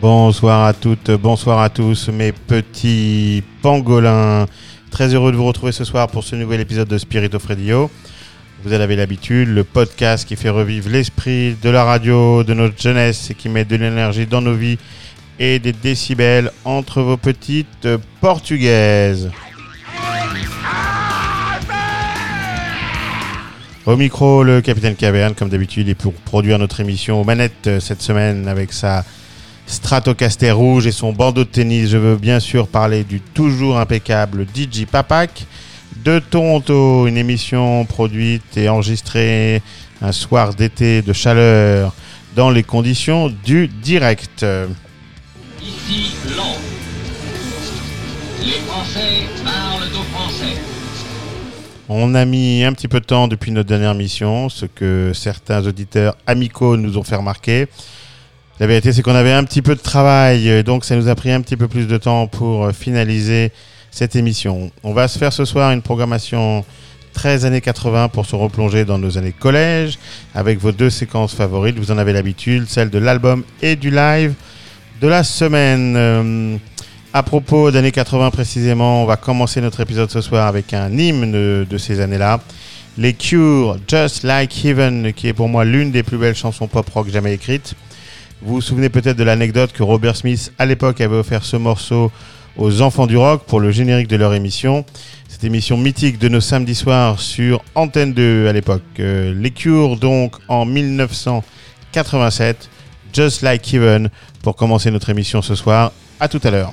Bonsoir à toutes, bonsoir à tous, mes petits pangolins. Très heureux de vous retrouver ce soir pour ce nouvel épisode de Spirit of Radio. Vous en avez l'habitude, le podcast qui fait revivre l'esprit de la radio, de notre jeunesse et qui met de l'énergie dans nos vies et des décibels entre vos petites portugaises. Au micro, le capitaine Caverne, comme d'habitude, et pour produire notre émission aux manettes euh, cette semaine avec sa Stratocaster rouge et son bandeau de tennis. Je veux bien sûr parler du toujours impeccable DJ Papak de Toronto, une émission produite et enregistrée un soir d'été de chaleur dans les conditions du direct. Ici Londres. Les Français parlent aux Français. On a mis un petit peu de temps depuis notre dernière mission, ce que certains auditeurs amicaux nous ont fait remarquer. La vérité, c'est qu'on avait un petit peu de travail, donc ça nous a pris un petit peu plus de temps pour euh, finaliser cette émission. On va se faire ce soir une programmation 13 années 80 pour se replonger dans nos années collège, avec vos deux séquences favorites. Vous en avez l'habitude, celle de l'album et du live de la semaine. Euh, à propos d'années 80 précisément, on va commencer notre épisode ce soir avec un hymne de, ces années-là. Les Cure, Just Like Heaven, qui est pour moi l'une des plus belles chansons pop rock jamais écrites. Vous vous souvenez peut-être de l'anecdote que Robert Smith, à l'époque, avait offert ce morceau aux enfants du rock pour le générique de leur émission. Cette émission mythique de nos samedis soirs sur Antenne 2 à l'époque. Euh, les Cure, donc, en 1987. Just Like Heaven, pour commencer notre émission ce soir. À tout à l'heure.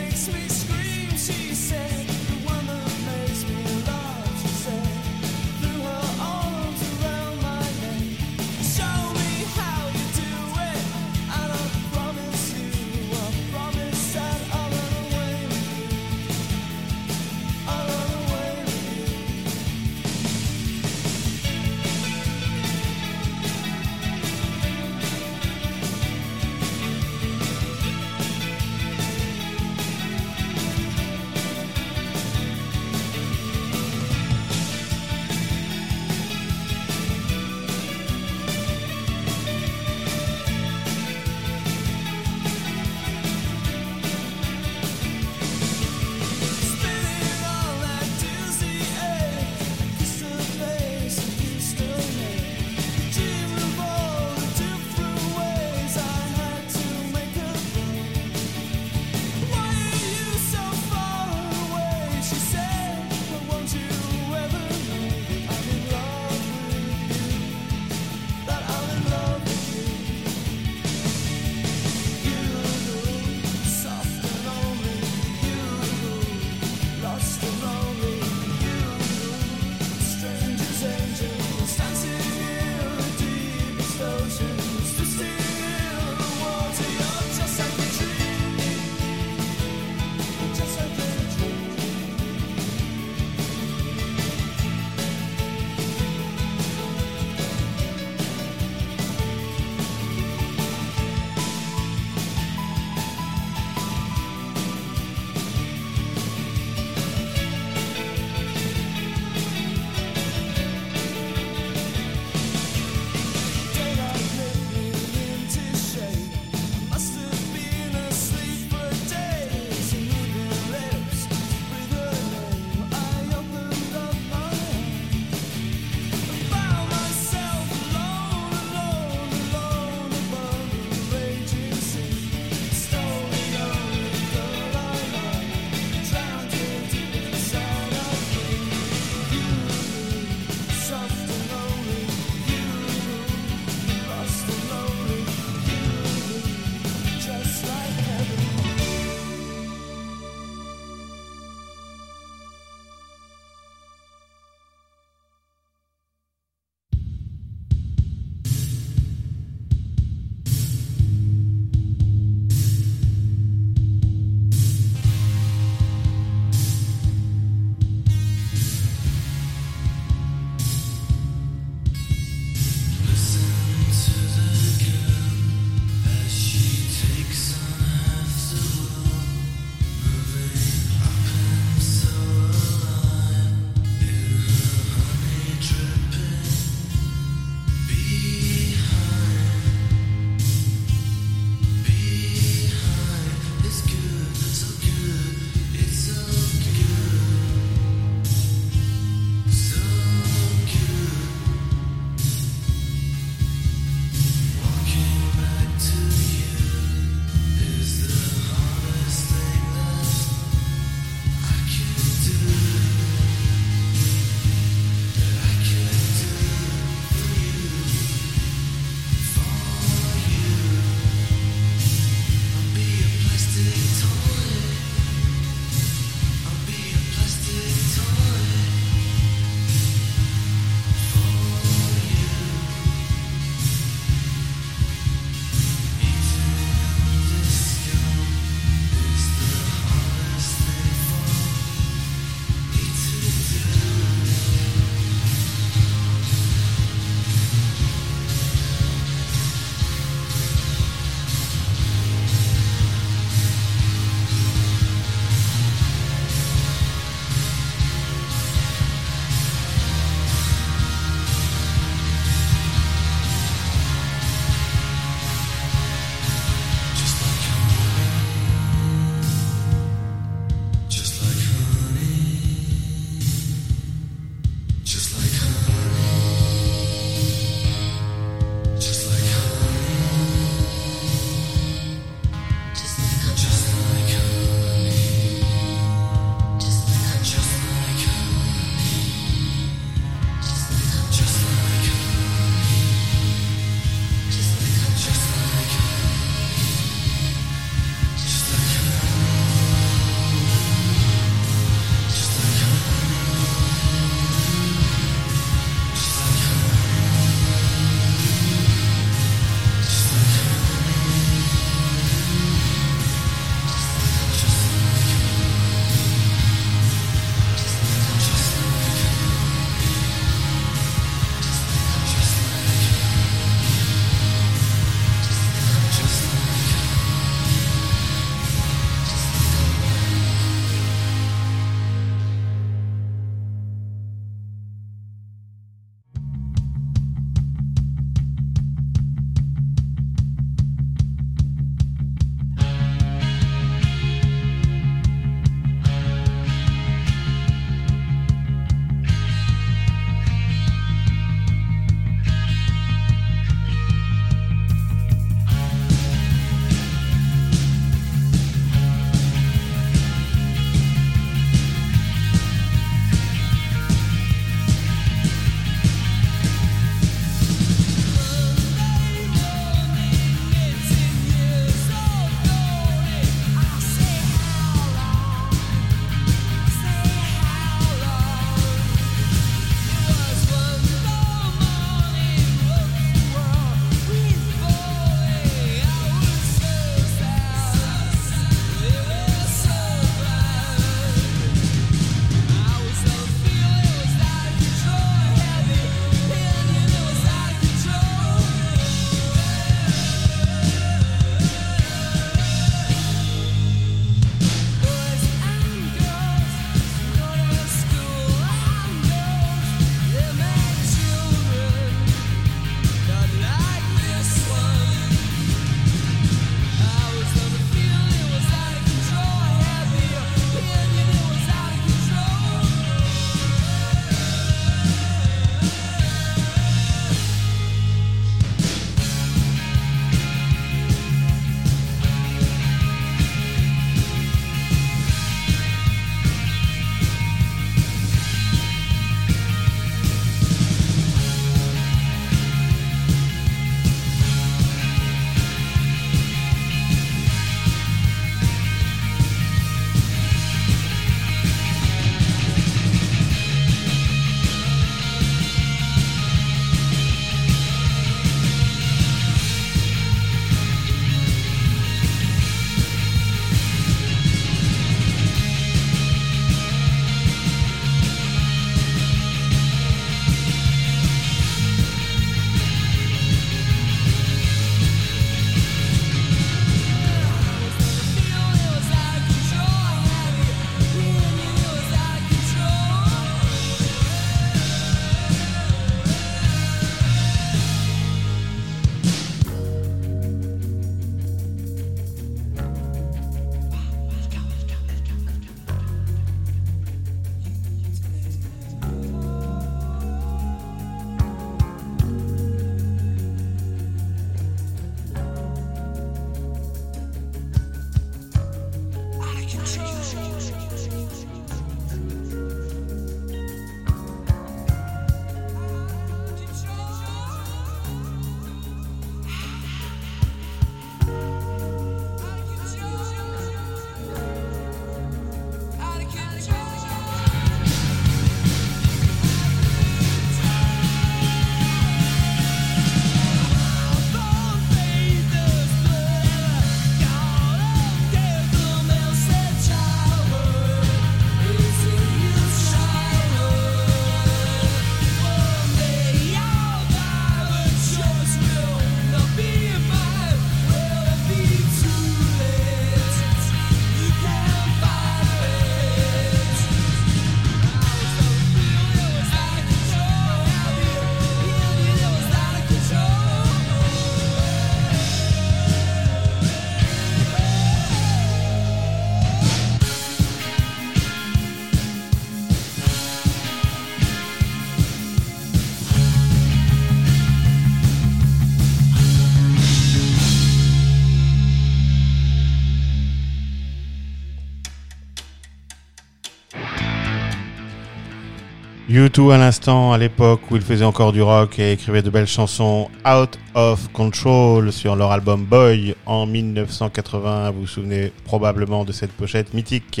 U2 à l'instant, à l'époque où il faisait encore du rock et écrivait de belles chansons, Out of Control sur leur album Boy en 1980. Vous vous souvenez probablement de cette pochette mythique,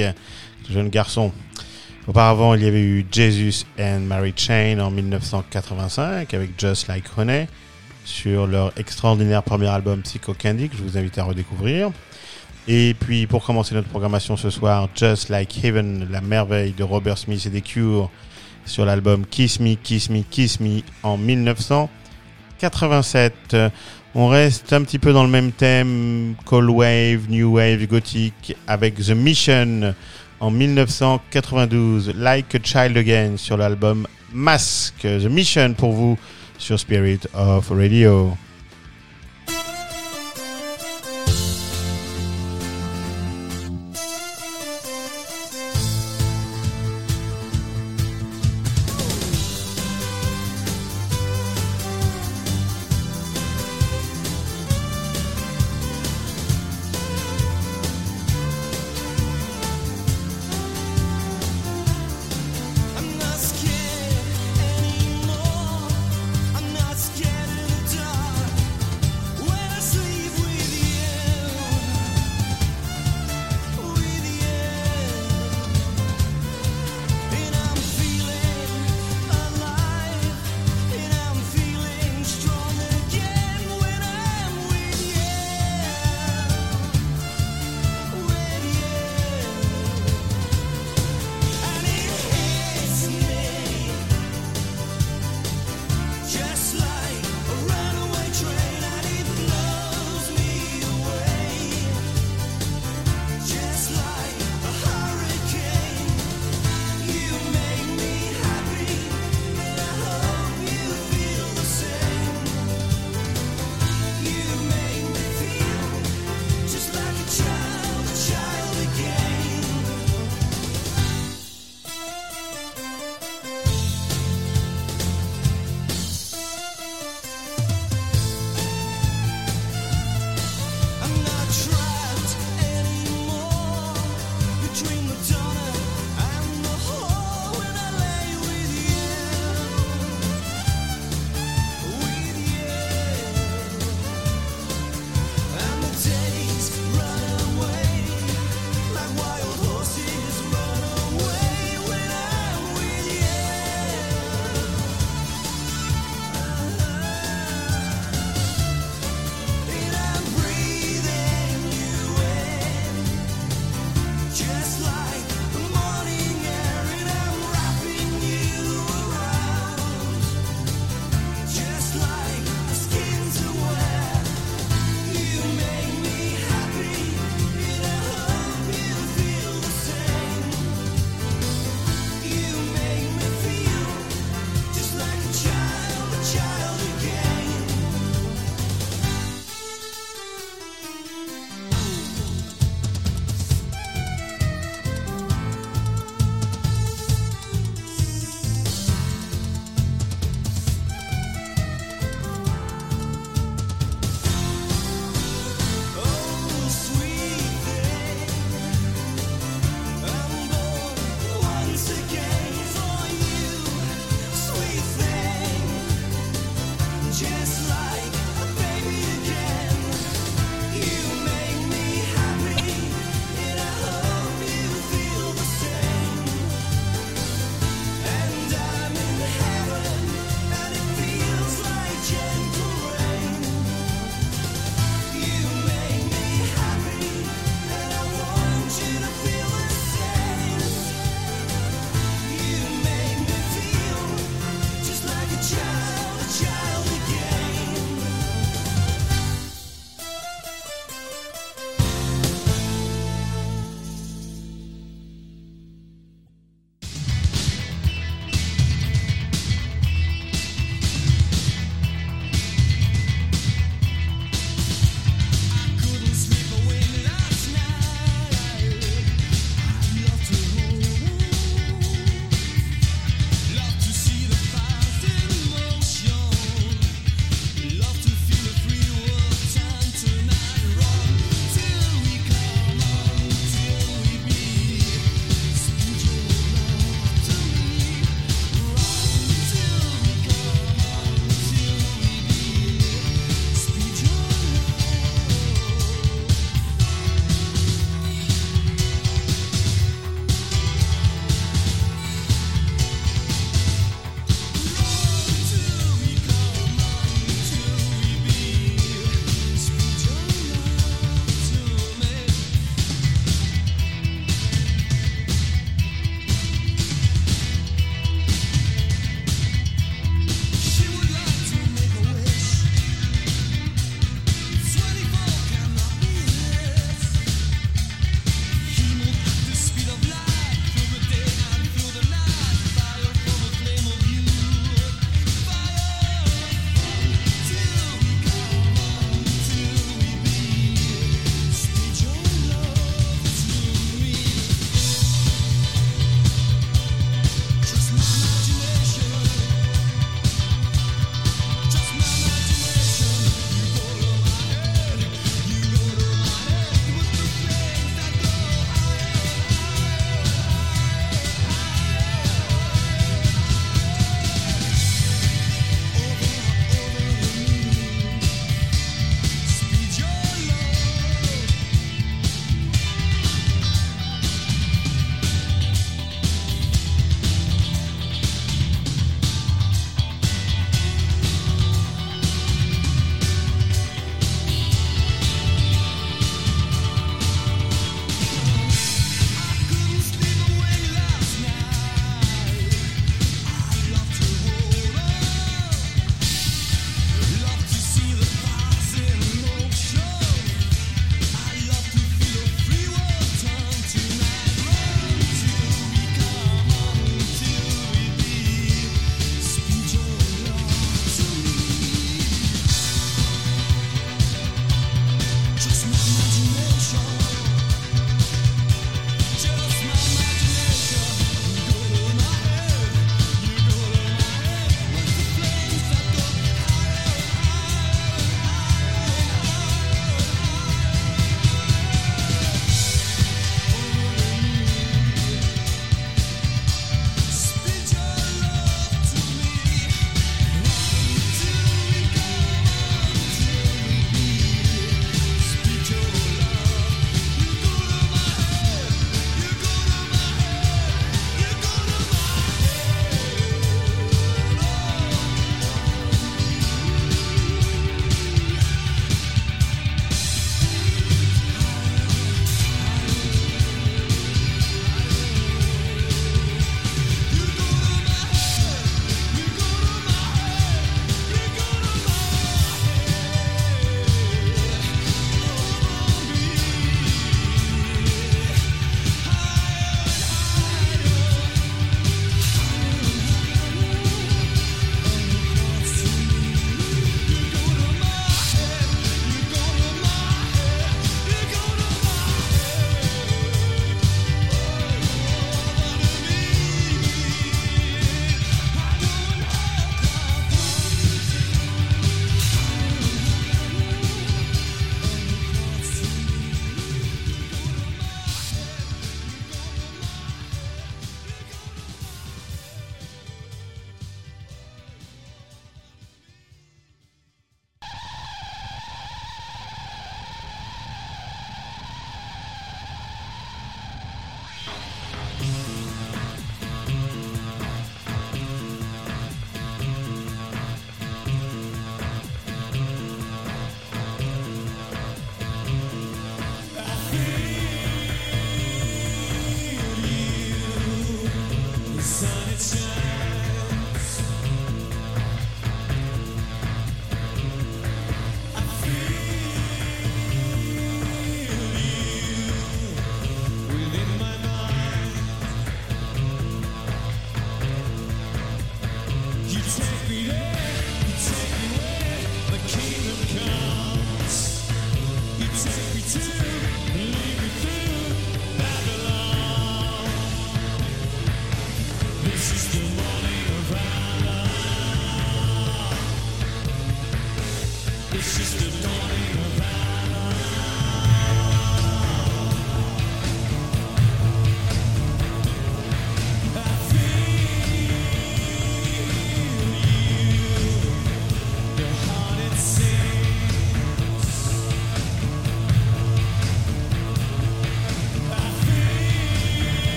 jeune garçon. Auparavant, il y avait eu Jesus and Mary Chain en 1985 avec Just Like Honey sur leur extraordinaire premier album Psycho Candy que je vous invite à redécouvrir. Et puis pour commencer notre programmation ce soir, Just Like Heaven, la merveille de Robert Smith et des Cure sur l'album Kiss Me, Kiss Me, Kiss Me en 1987. On reste un petit peu dans le même thème, Cold Wave, New Wave, Gothic, avec The Mission en 1992, Like a Child Again sur l'album Mask. The Mission pour vous sur Spirit of Radio.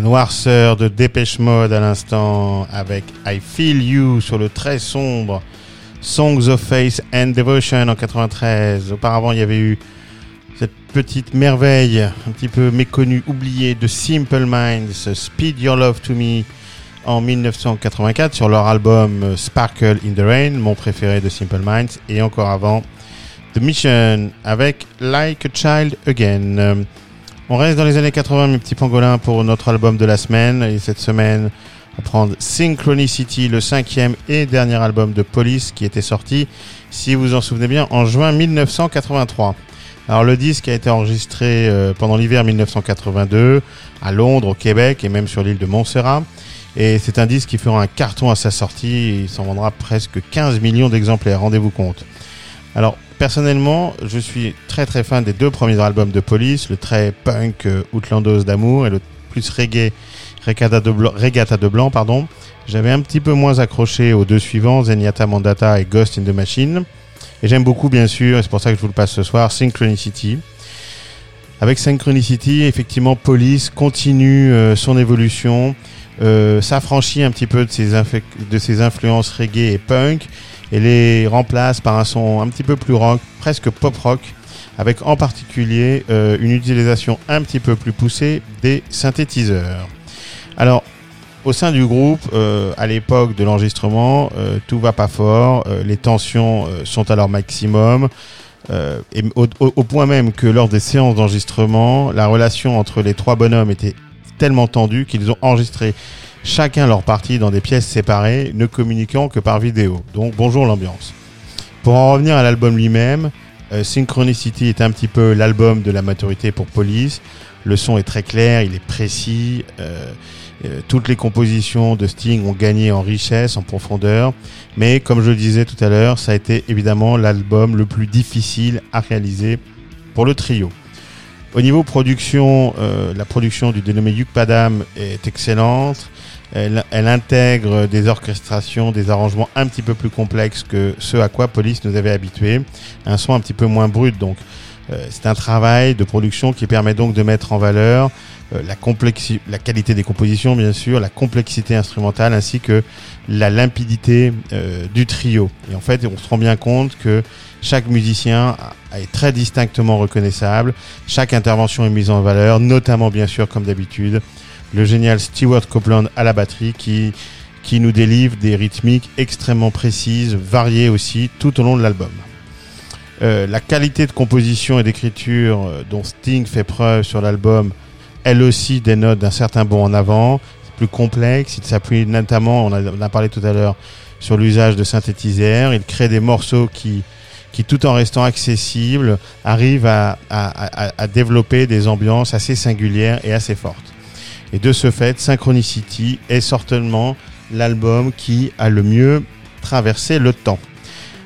Noirceur de Dépêche Mode à l'instant avec I Feel You sur le très sombre Songs of Faith and Devotion en 93. Auparavant, il y avait eu cette petite merveille un petit peu méconnue, oubliée de Simple Minds, Speed Your Love to Me en 1984 sur leur album Sparkle in the Rain, mon préféré de Simple Minds, et encore avant The Mission avec Like a Child Again. On reste dans les années 80, mes petits pangolins, pour notre album de la semaine. Et cette semaine, on va prendre Synchronicity, le cinquième et dernier album de Police qui était sorti, si vous en souvenez bien, en juin 1983. Alors le disque a été enregistré euh, pendant l'hiver 1982 à Londres, au Québec et même sur l'île de Montserrat. Et c'est un disque qui fera un carton à sa sortie. Il s'en vendra presque 15 millions d'exemplaires, rendez-vous compte. Alors personnellement, je suis très très fan des deux premiers albums de Police, le très punk euh, Outlandos d'amour et le plus reggae Regatta de Blanc, de Blanc pardon. J'avais un petit peu moins accroché aux deux suivants, Zenyatta Mandata et Ghost in the Machine. Et j'aime beaucoup bien sûr, et c'est pour ça que je vous le passe ce soir, Synchronicity. Avec Synchronicity, effectivement, Police continue euh, son évolution, euh, s'affranchit un petit peu de ses influences reggae et punk, et les remplace par un son un petit peu plus rock, presque pop rock, avec en particulier euh, une utilisation un petit peu plus poussée des synthétiseurs. Alors, au sein du groupe, euh, à l'époque de l'enregistrement, euh, tout va pas fort, les tensions sont à leur maximum, au point même que lors des séances d'enregistrement, la relation entre les trois bonhommes était tellement tendue qu'ils ont enregistré chacun leur partie dans des pièces séparées, ne communiquant que par vidéo. Donc bonjour l'ambiance. Pour en revenir à l'album lui-même, euh, Synchronicity est un petit peu l'album de la maturité pour Police. Le son est très clair, il est précis. euh, euh, toutes les compositions de Sting ont gagné en richesse, en profondeur. Mais comme je le disais tout à l'heure, ça a été évidemment l'album le plus difficile à réaliser pour le trio. Au niveau production, euh, la production du dénommé Yuk Padam est excellente. Elle, intègre des orchestrations, des arrangements un petit peu plus complexes que ceux à quoi Police nous avait habitués. Un son un petit peu moins brut, donc euh, c'est un travail de production qui permet donc de mettre en valeur la, complexi- la qualité des compositions, bien sûr, la complexité instrumentale, ainsi que la limpidité euh, du trio. Et en fait, on se rend bien compte que chaque musicien est très distinctement reconnaissable. Chaque intervention est mise en valeur, notamment, bien sûr, comme d'habitude, le génial Stewart Copeland à la batterie qui, qui nous délivre des rythmiques extrêmement précises, variées aussi, tout au long de l'album. Euh, la qualité de composition et d'écriture euh, dont Sting fait preuve sur l'album, elle aussi dénote d'un certain bond en avant. Plus complexe, il s'appuie notamment, on a, a parlé tout à l'heure, sur l'usage de synthétiseurs. Il crée des morceaux qui, tout en restant accessibles, arrivent à- à développer des ambiances assez singulières et assez fortes. Et de ce fait, Synchronicity est certainement l'album qui a le mieux traversé le temps.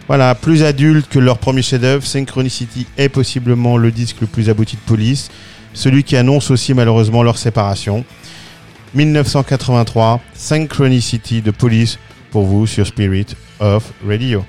Voilà, plus adulte que leur premier chef-d'œuvre, Synchronicity est possiblement le disque le plus abouti de Police, celui qui annonce aussi malheureusement leur séparation. 1983, Synchronicity de Police pour vous sur Spirit of Radio.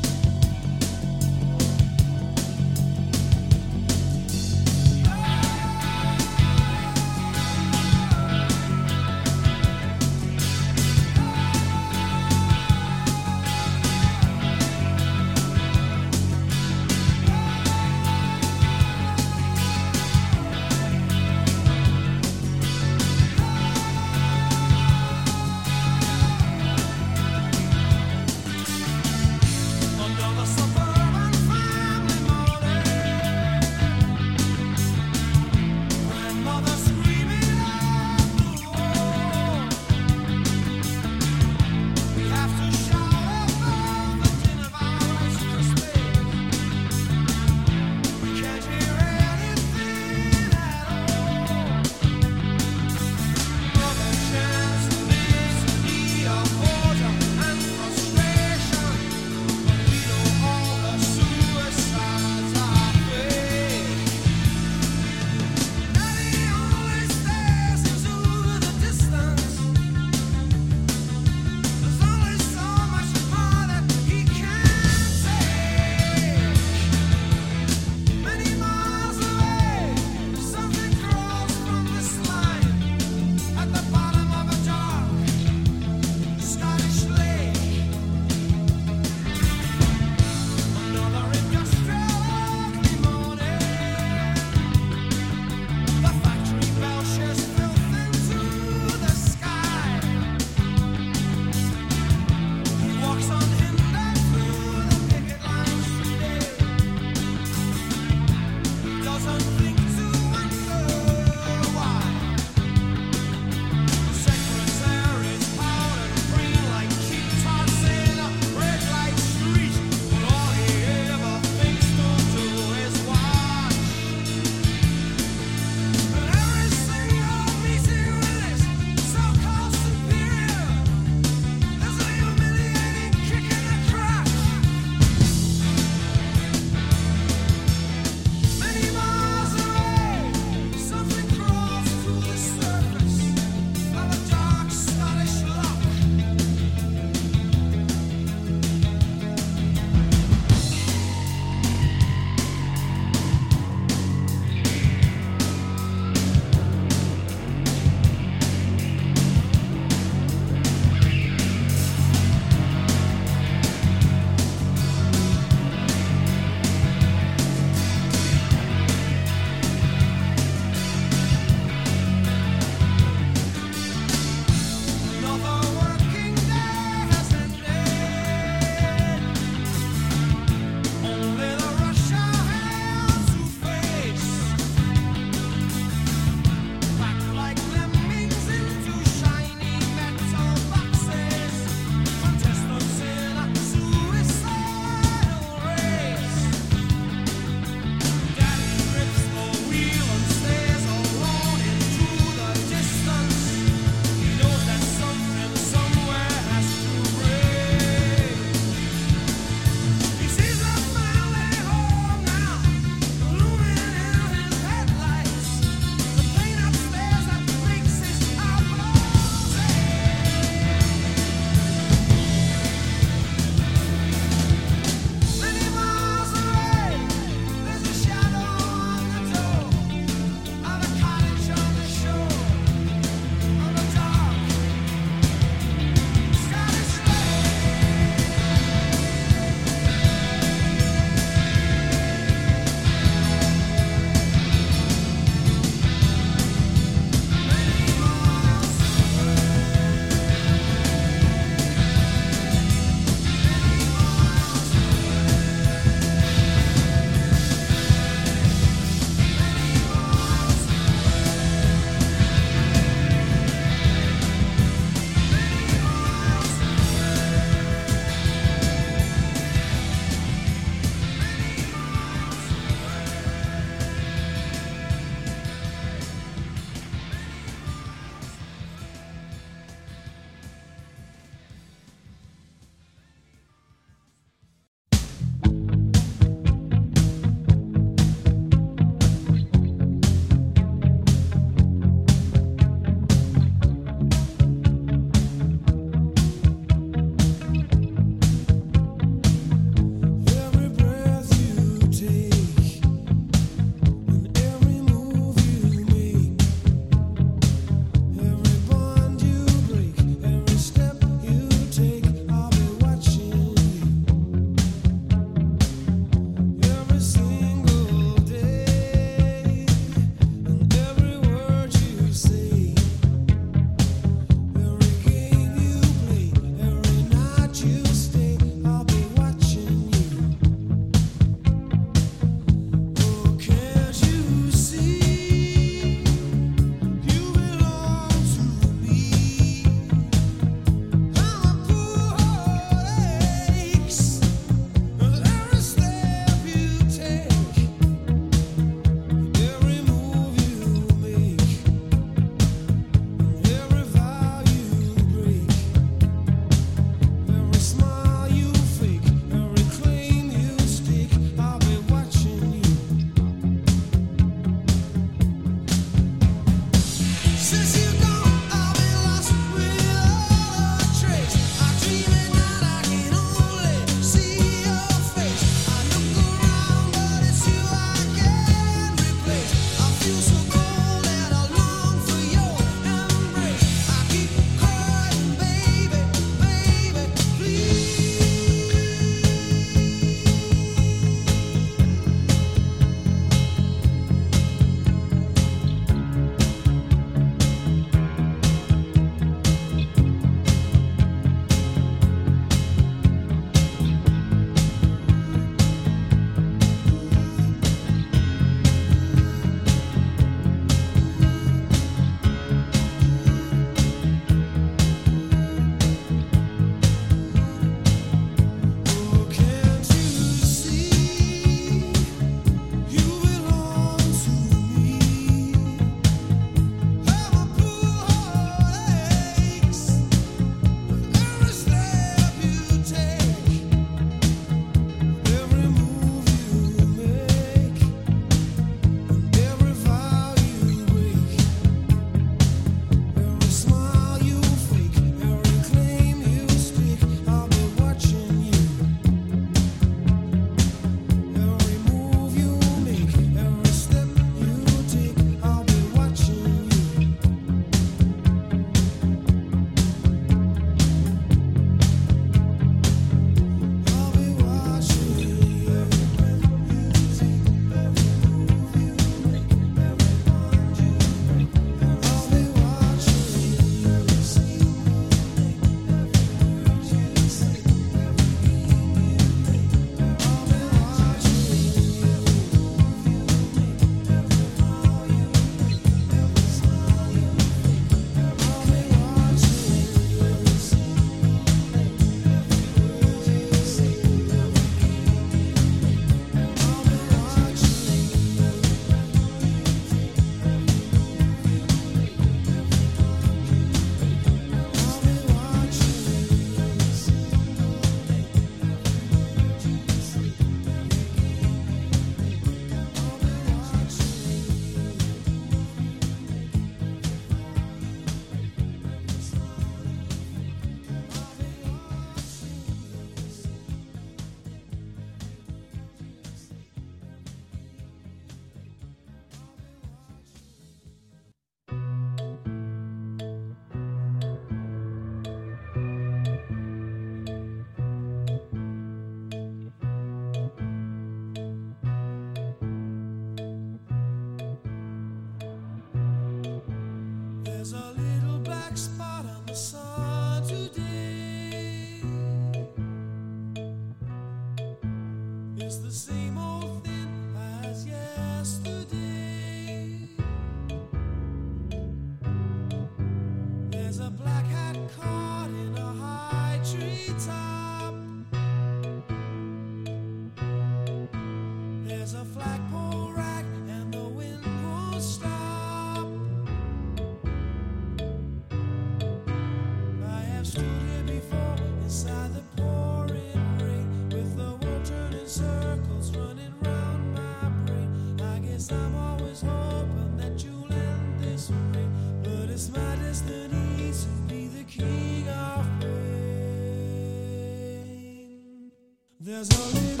There's a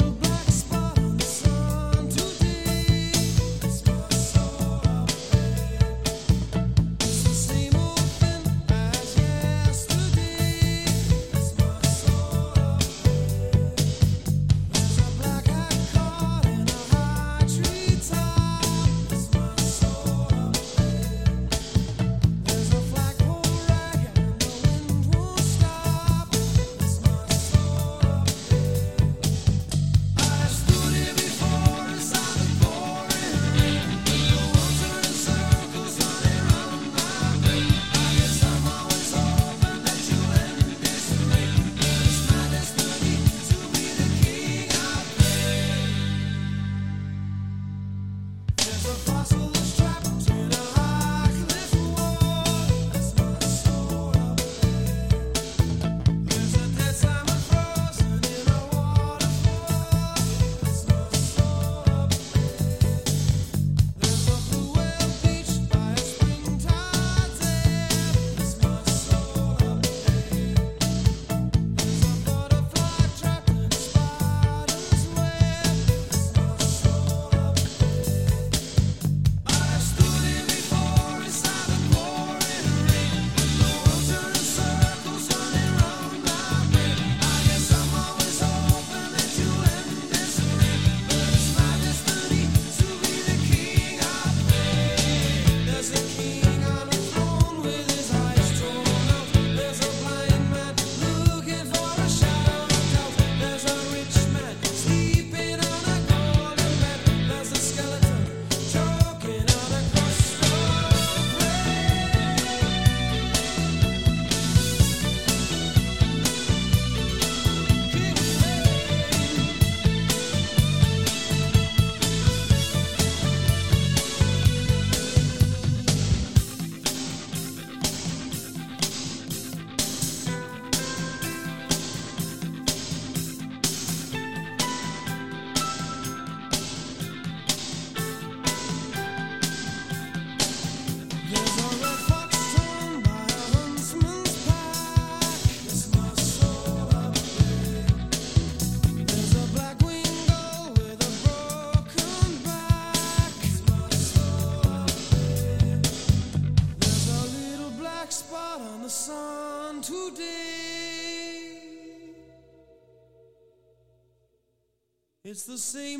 It's the same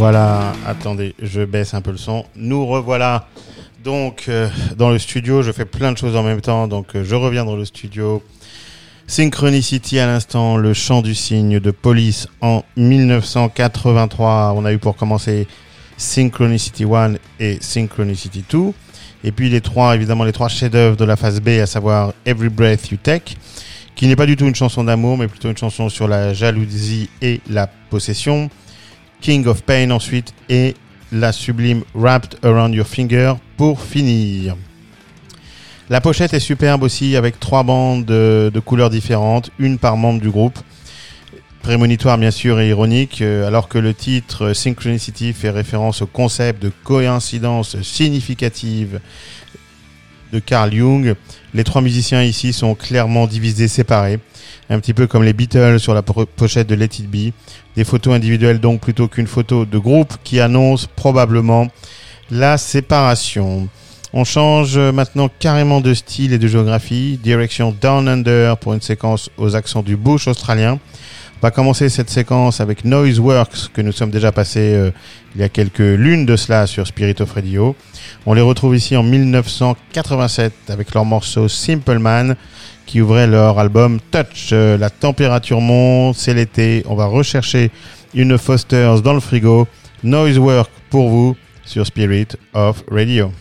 Voilà, attendez, je baisse un peu le son. Nous revoilà donc euh, dans le studio. Je fais plein de choses en même temps, donc euh, je reviens dans le studio. Synchronicity à l'instant, le chant du cygne de police en 1983. On a eu pour commencer Synchronicity 1 et Synchronicity 2. Et puis les trois, évidemment, les trois chefs-d'œuvre de la phase B, à savoir Every Breath You Take, qui n'est pas du tout une chanson d'amour, mais plutôt une chanson sur la jalousie et la possession. King of Pain ensuite et la sublime Wrapped Around Your Finger pour finir. La pochette est superbe aussi avec trois bandes de, couleurs différentes, une par membre du groupe. Prémonitoire bien sûr et ironique, euh, alors que le titre Synchronicity fait référence au concept de coïncidence significative de Carl Jung. Les trois musiciens ici sont clairement divisés, séparés, un petit peu comme les Beatles sur la po- pochette de Let It Be. Des photos individuelles donc plutôt qu'une photo de groupe qui annonce probablement la séparation. On change maintenant carrément de style et de géographie. Direction Down Under pour une séquence aux accents du bush australien. On va commencer cette séquence avec Noiseworks que nous sommes déjà passés euh, il y a quelques lunes de cela sur Spirit of Radio. On les retrouve ici en 1987 avec leur morceau Simple Man qui ouvrait leur album Touch. Euh, la température monte, c'est l'été. On va rechercher une Foster's dans le frigo. Noisework pour vous sur Spirit of Radio.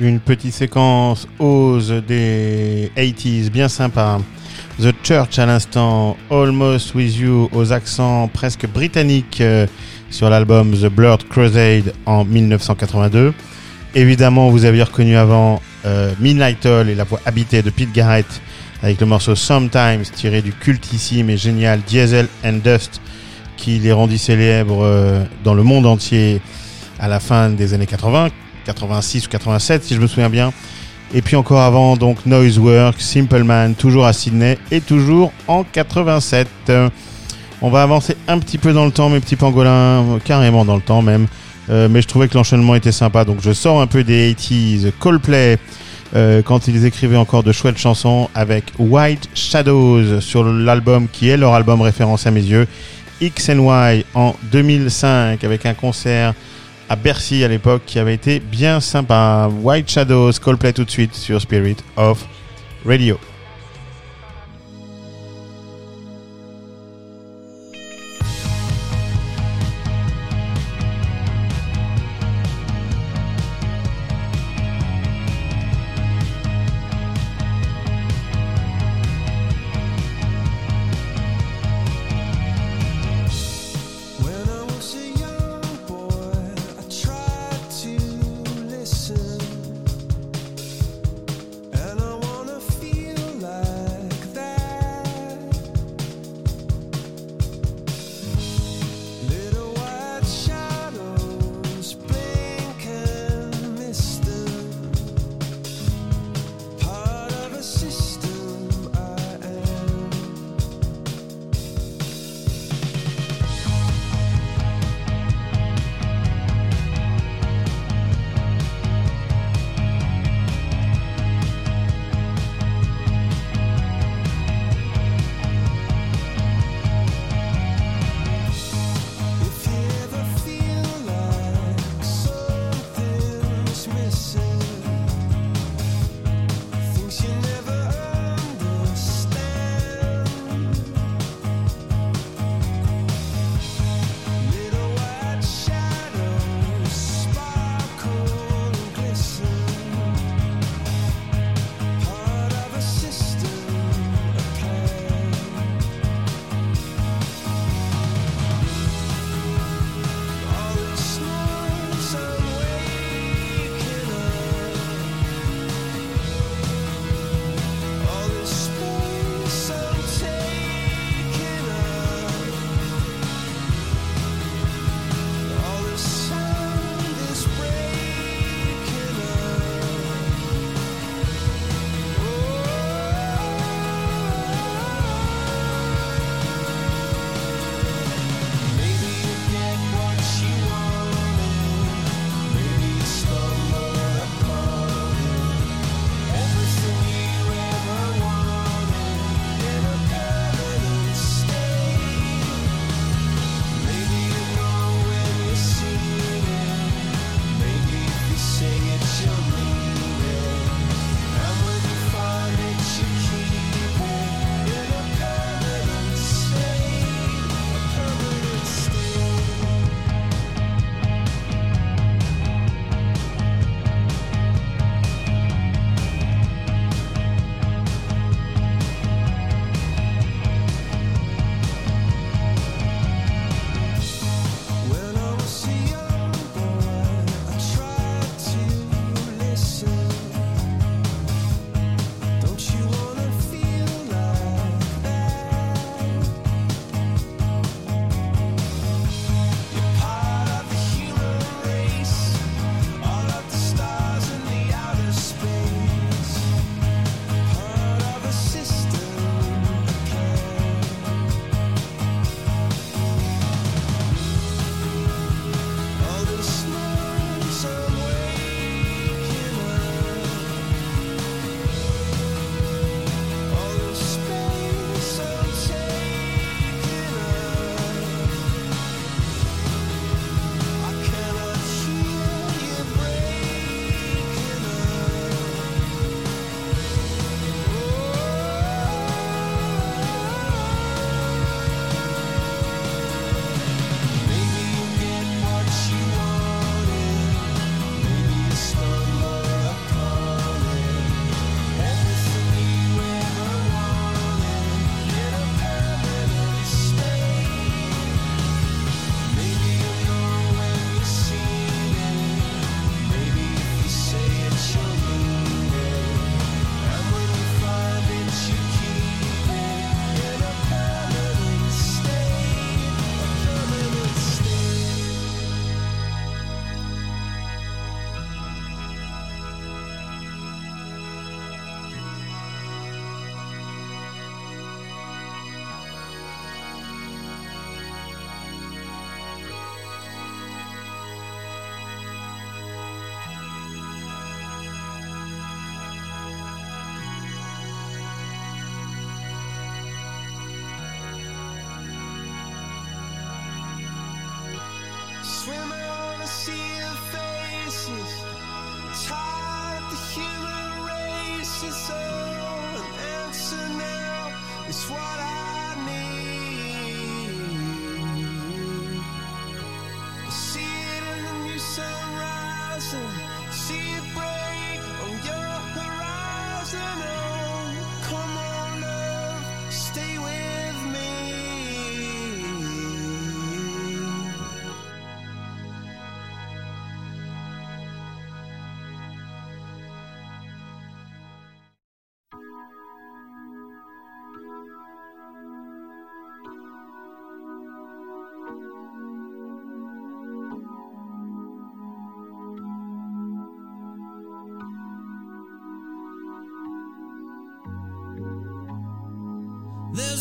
Une petite séquence ose des 80s, bien sympa. The Church à l'instant, Almost With You aux accents presque britanniques euh, sur l'album The Blurred Crusade en 1982. Évidemment, vous avez reconnu avant euh, Midnight Oil et la voix habitée de Pete Garrett avec le morceau Sometimes tiré du cultissime et génial Diesel and Dust qui les rendit célèbres euh, dans le monde entier à la fin des années 80, 86 ou 87 si je me souviens bien. Et puis encore avant, donc Noisework, Simple Man, toujours à Sydney et toujours en 87. Euh, on va avancer un petit peu dans le temps, mes petits pangolins, carrément dans le temps même. Euh, mais je trouvais que l'enchaînement était sympa, donc je sors un peu des 80s. Coldplay, euh, quand ils écrivaient encore de chouettes chansons avec White Shadows sur l'album qui est leur album référence à mes yeux, XNY en 2005 avec un concert à Bercy à l'époque qui avait été bien sympa. White Shadows, Coldplay tout de suite sur Spirit of Radio.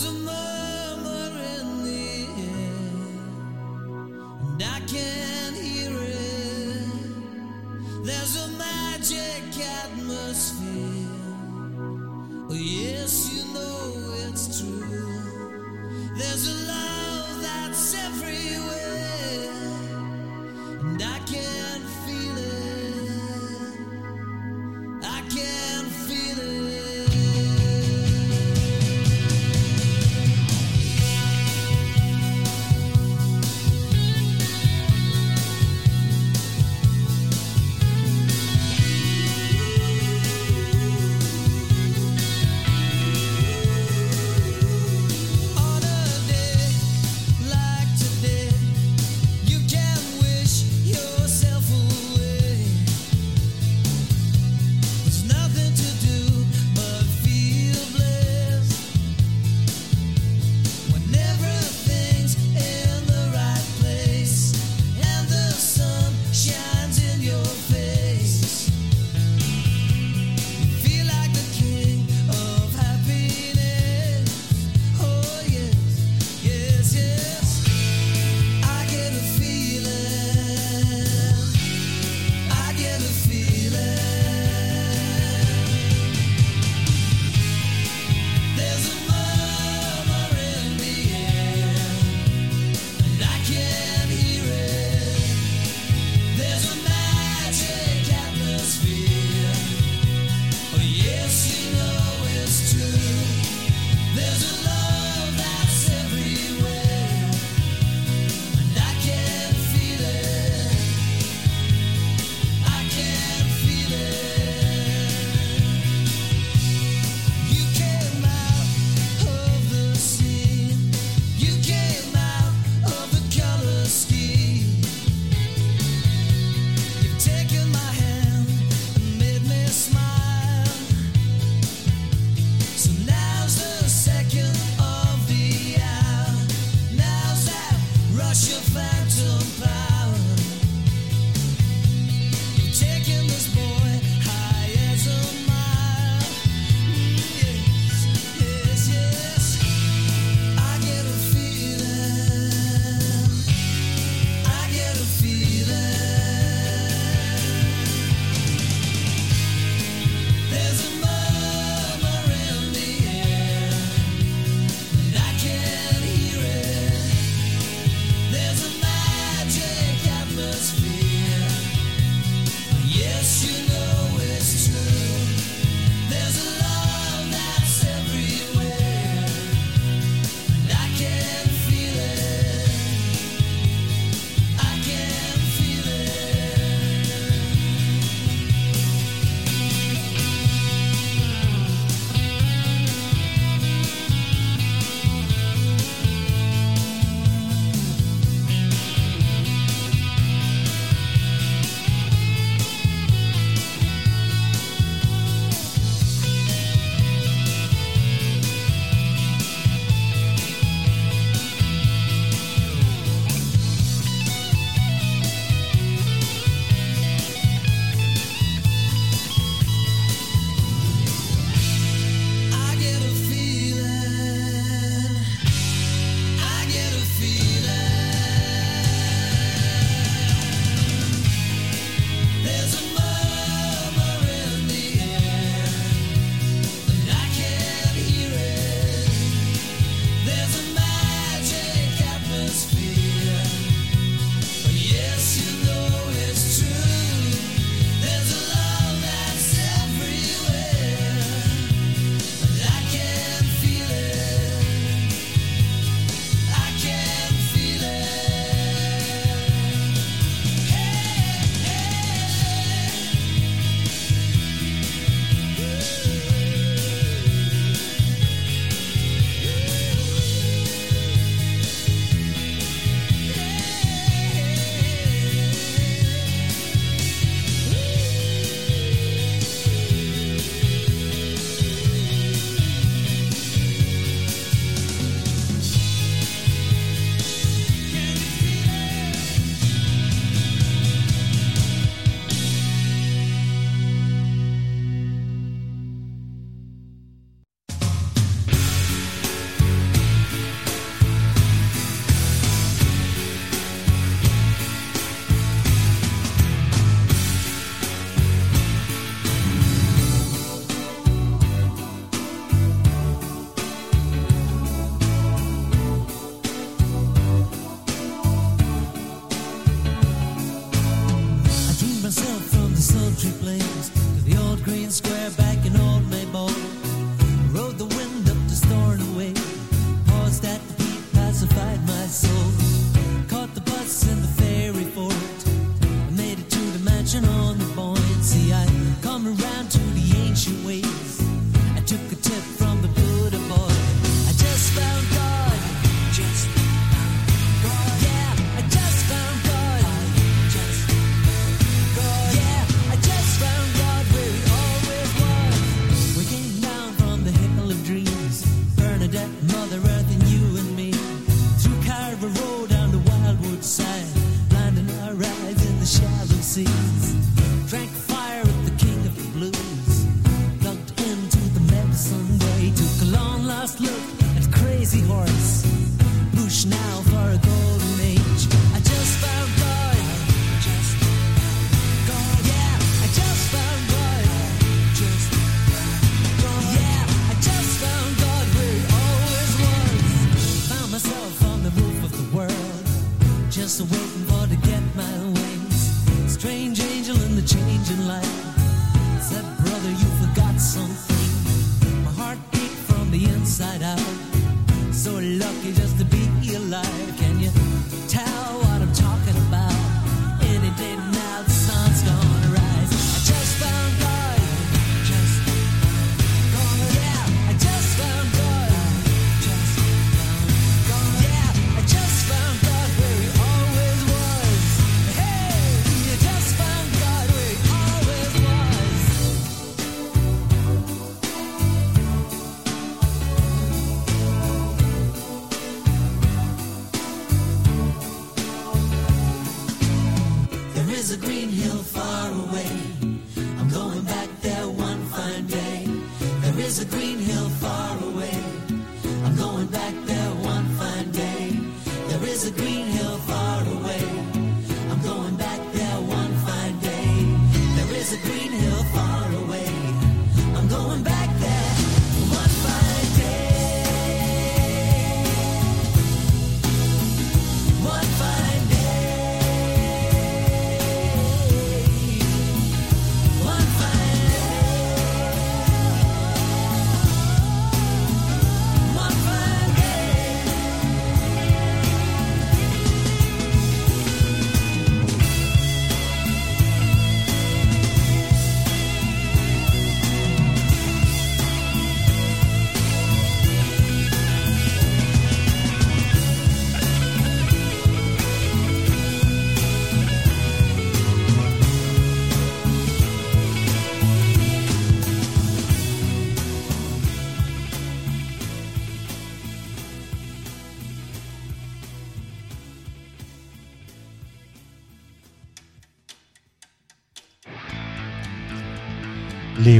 There's a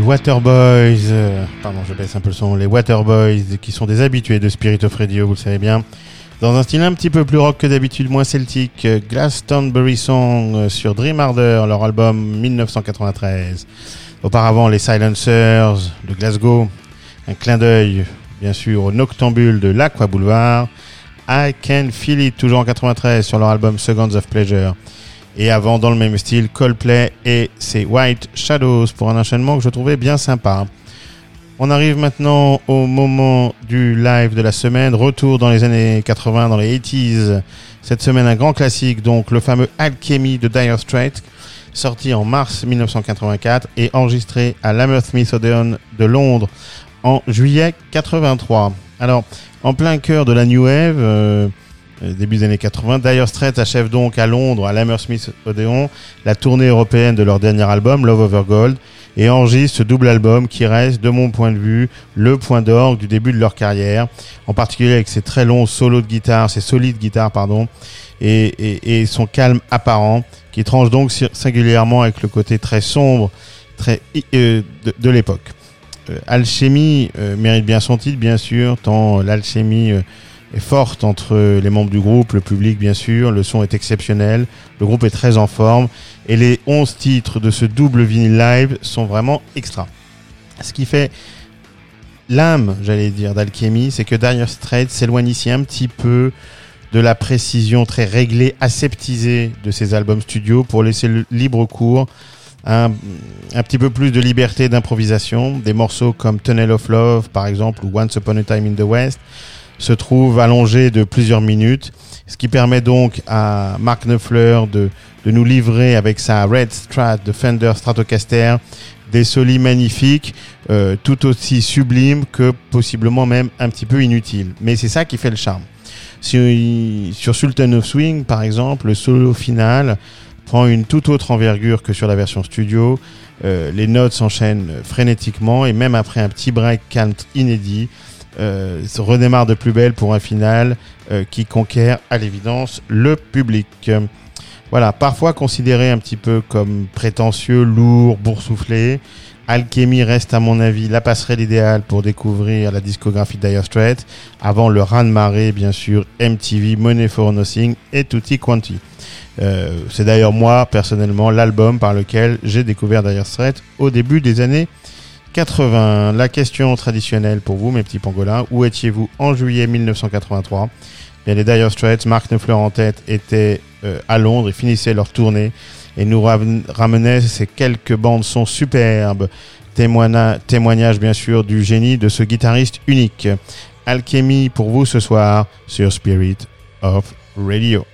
Waterboys, euh, pardon, je baisse un peu le son, les Waterboys, qui sont des habitués de Spirit of Radio, vous le savez bien, dans un style un petit peu plus rock que d'habitude, moins celtique, euh, Glastonbury Song euh, sur Dream Harder, leur album 1993. Auparavant, les Silencers de Glasgow, un clin d'œil, bien sûr, au Noctambule de l'Aqua Boulevard, I Can Feel It, toujours en 93, sur leur album Seconds of Pleasure. Et avant, dans le même style, Coldplay et ses White Shadows pour un enchaînement que je trouvais bien sympa. On arrive maintenant au moment du live de la semaine. Retour dans les années 80, dans les 80s. Cette semaine, un grand classique, donc le fameux Alchemy de Dire Straits, sorti en mars 1984 et enregistré à l'Hammersmith Odeon de Londres en juillet 83. Alors, en plein cœur de la New Wave, euh, début des années 80. Dire Straits achève donc à Londres, à l'Hammersmith Odeon, la tournée européenne de leur dernier album, Love Over Gold, et enregistre ce double album qui reste, de mon point de vue, le point d'orgue du début de leur carrière, en particulier avec ses très longs solos de guitare, ses solides guitares, pardon, et, et, et son calme apparent, qui tranche donc si- singulièrement avec le côté très sombre très, euh, de, l'époque. Euh, Alchemy euh, mérite bien son titre, bien sûr, tant l'alchimie euh, est forte entre les membres du groupe, le public bien sûr, le son est exceptionnel, le groupe est très en forme et les 11 titres de ce double vinyle live sont vraiment extra. Ce qui fait l'âme, j'allais dire, d'Alchemy, c'est que Dire Straits s'éloigne ici un petit peu de la précision très réglée, aseptisée de ses albums studio pour laisser le libre cours un, un petit peu plus de liberté d'improvisation. Des morceaux comme Tunnel of Love, par exemple, ou Once Upon a Time in the West, se trouvent allongés de plusieurs minutes, ce qui permet donc à Mark Knopfler de, de nous livrer avec sa Red Strat de Fender Stratocaster des solis magnifiques, euh, tout aussi sublimes que possiblement même un petit peu inutiles. Mais c'est ça qui fait le charme. Sur, sur Sultan of Swing, par exemple, le solo final prend une toute autre envergure que sur la version studio. Euh, les notes s'enchaînent frénétiquement et même après un petit break calme inédit, euh, redémarre de plus belle pour un final euh, qui conquiert à l'évidence le public. Voilà, parfois considéré un petit peu comme prétentieux, lourd, boursouflé, Alchemy reste à mon avis la passerelle idéale pour découvrir la discographie d'Dire Straits avant le raz-de-marée bien sûr MTV, Money for Nothing et Tutti Quanti. Euh, c'est d'ailleurs moi personnellement l'album par lequel j'ai découvert Dire Straits au début des années 80. La question traditionnelle pour vous mes petits pangolins, où étiez-vous en juillet 1983 Bien, les Dire Straits, Marc Neufleur en tête, étaient euh, à Londres et finissaient leur tournée et nous ramenaient ces quelques bandes son superbes. Témoigna- témoignage bien sûr du génie de ce guitariste unique. Alchemy pour vous ce soir sur Spirit of Radio.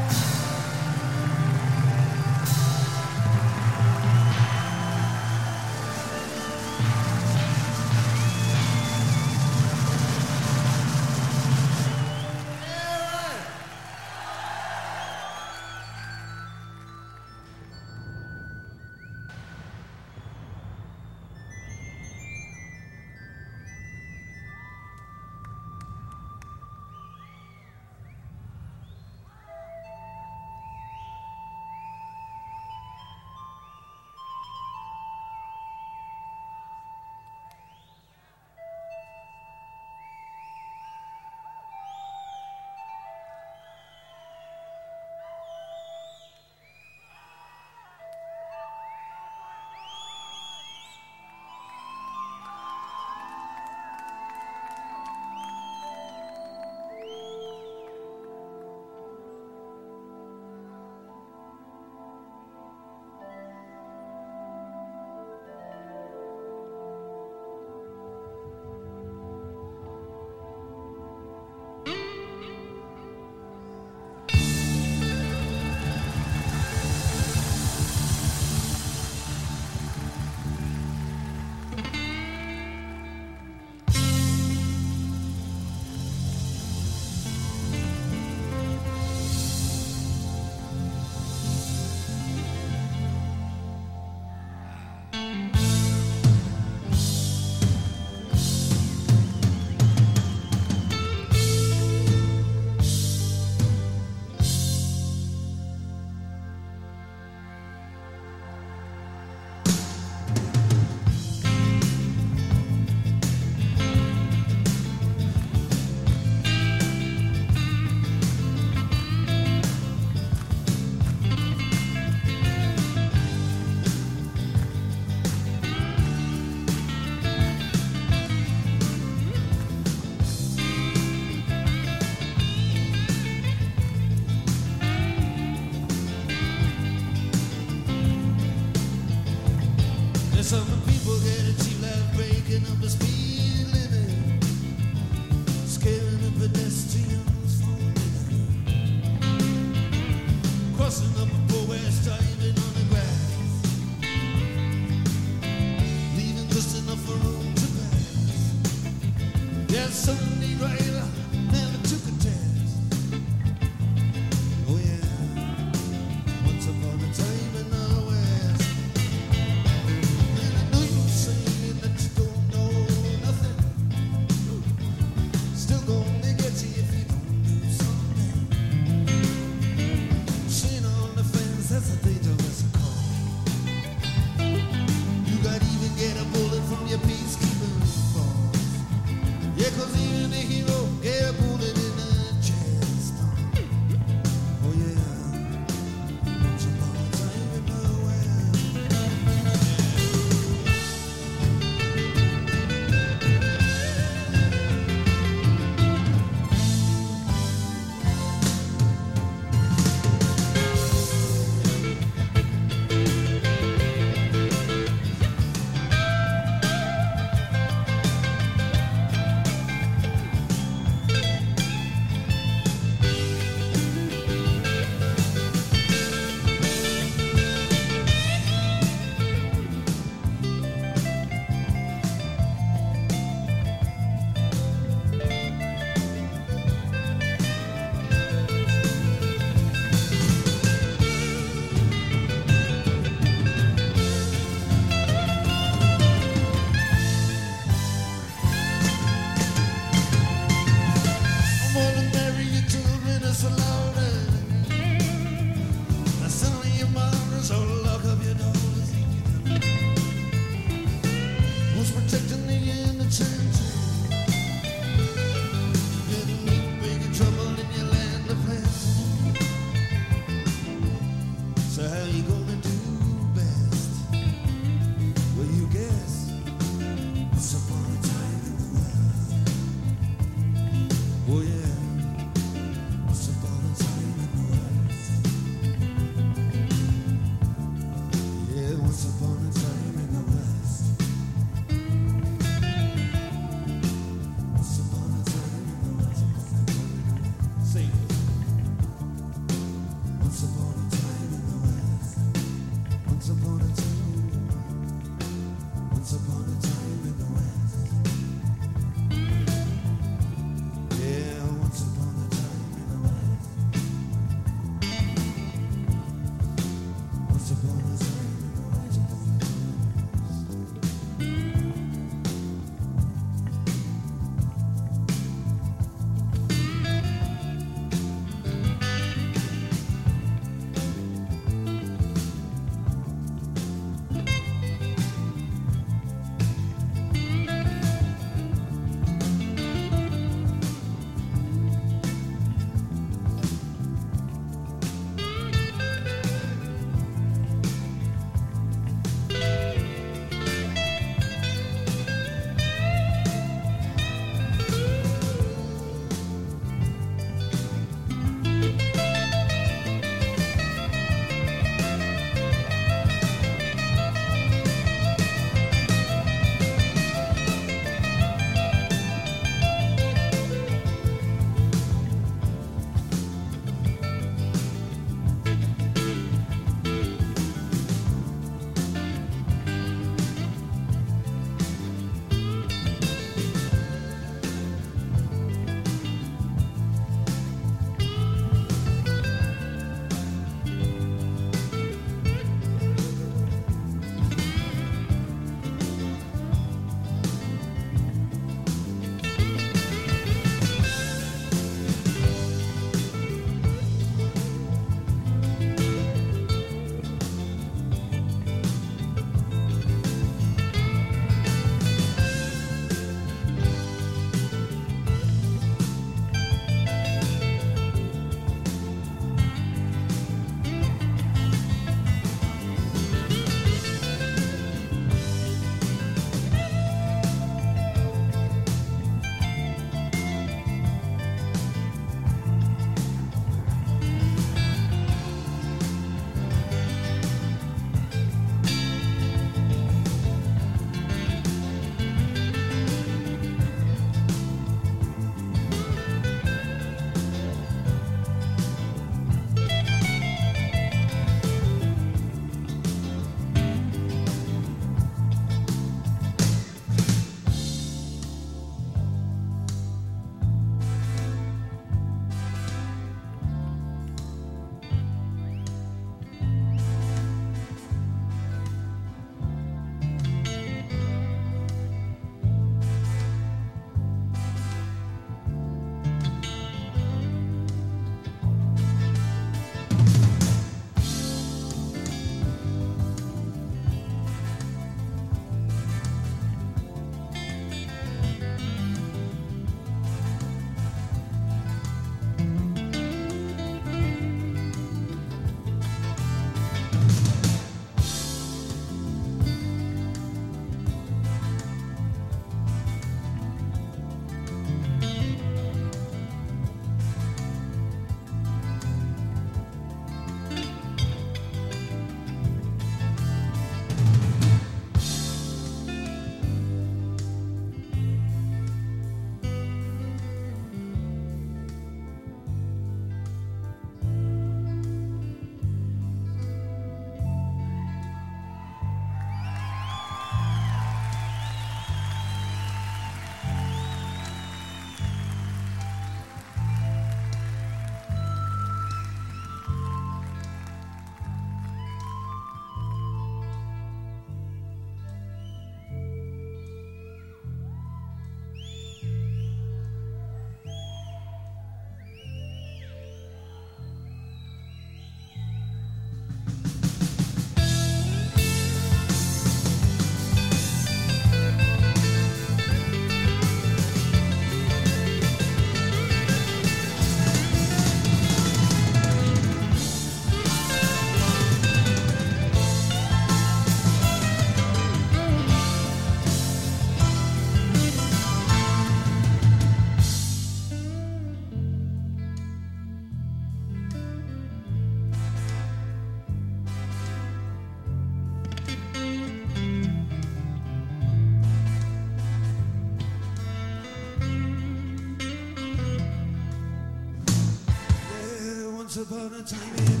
for the timing.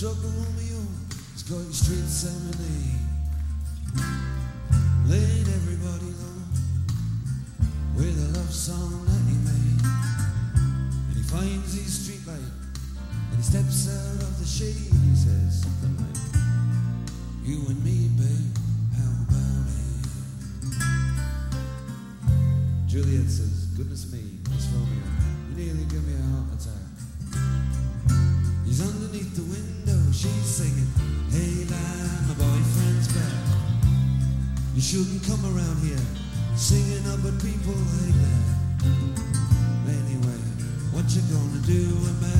struggle going straight to It's shouldn't come around here singing up at people like that. Anyway, what you gonna do about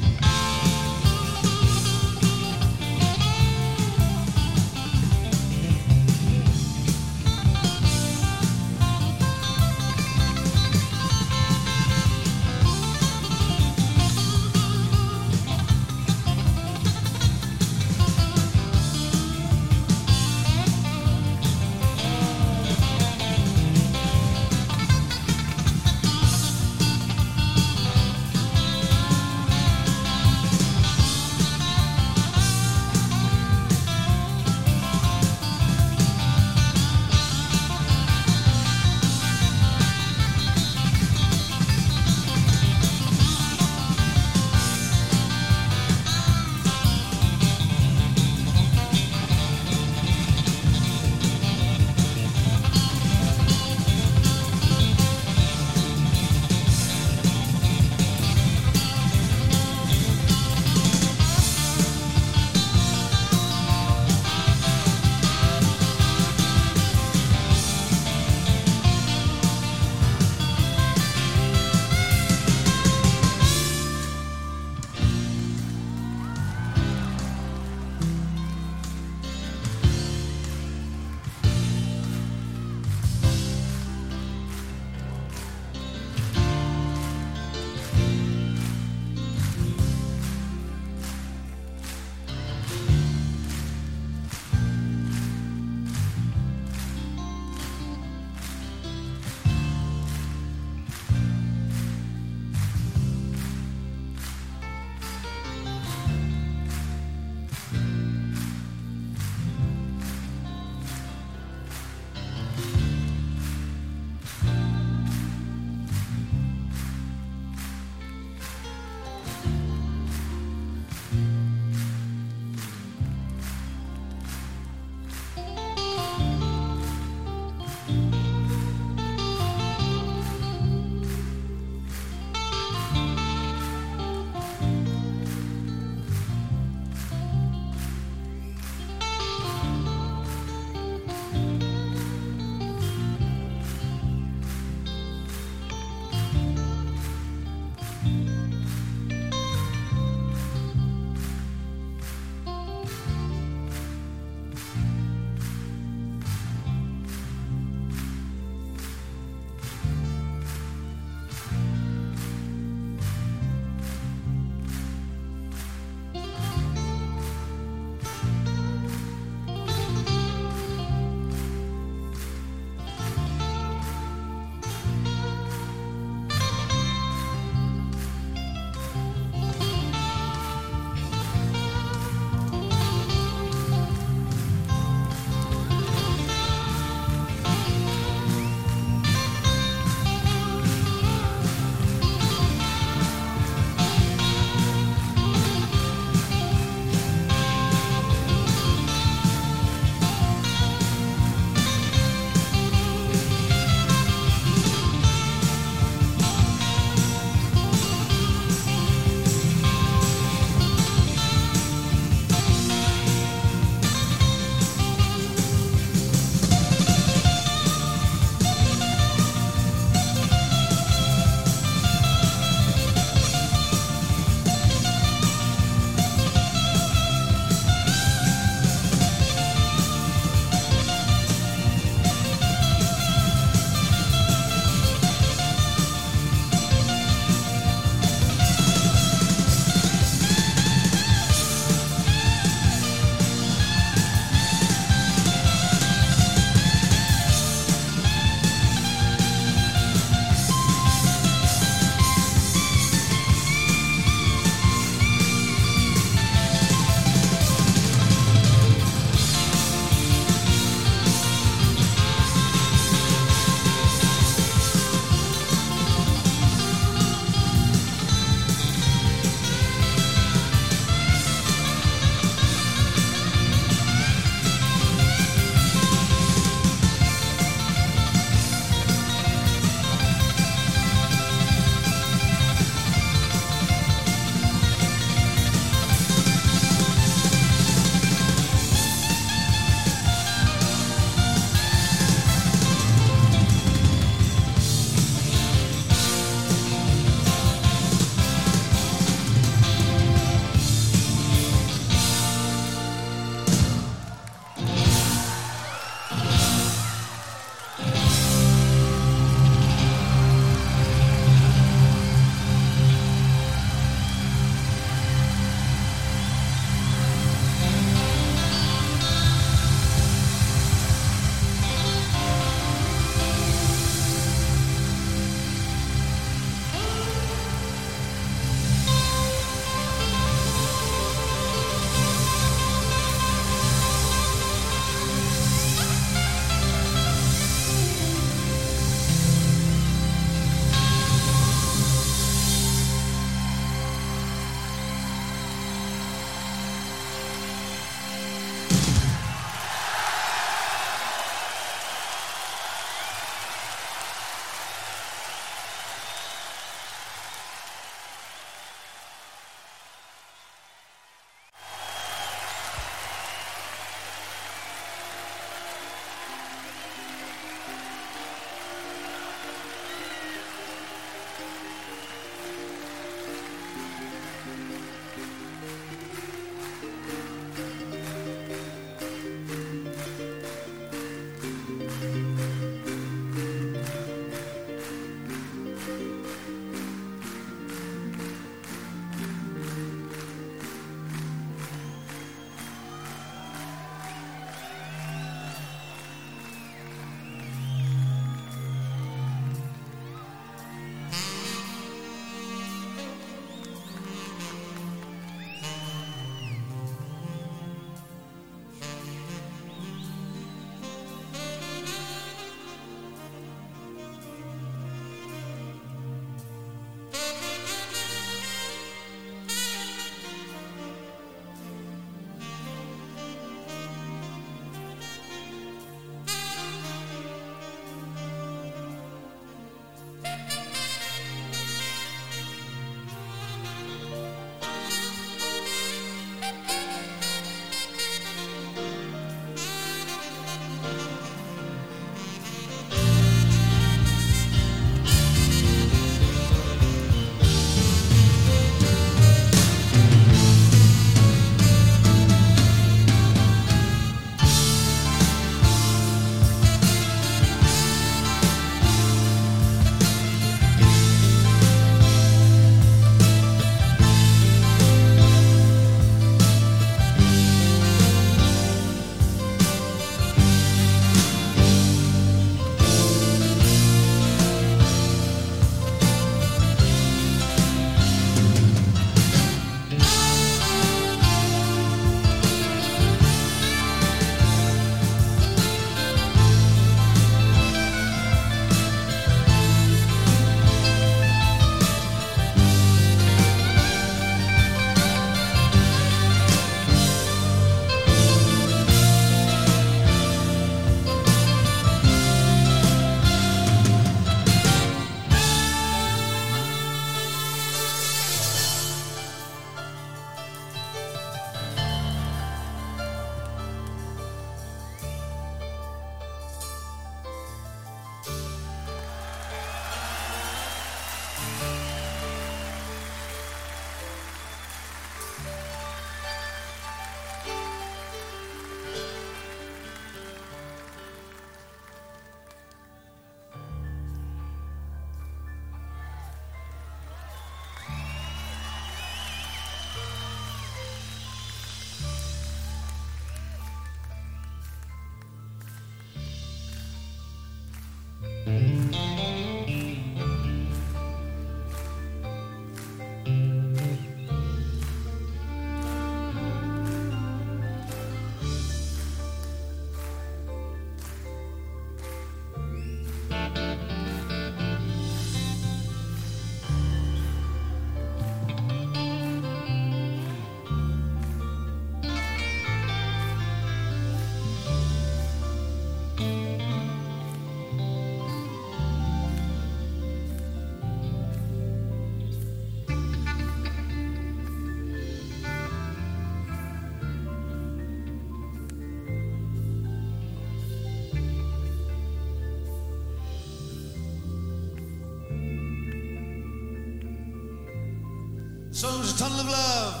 song's a tunnel of love.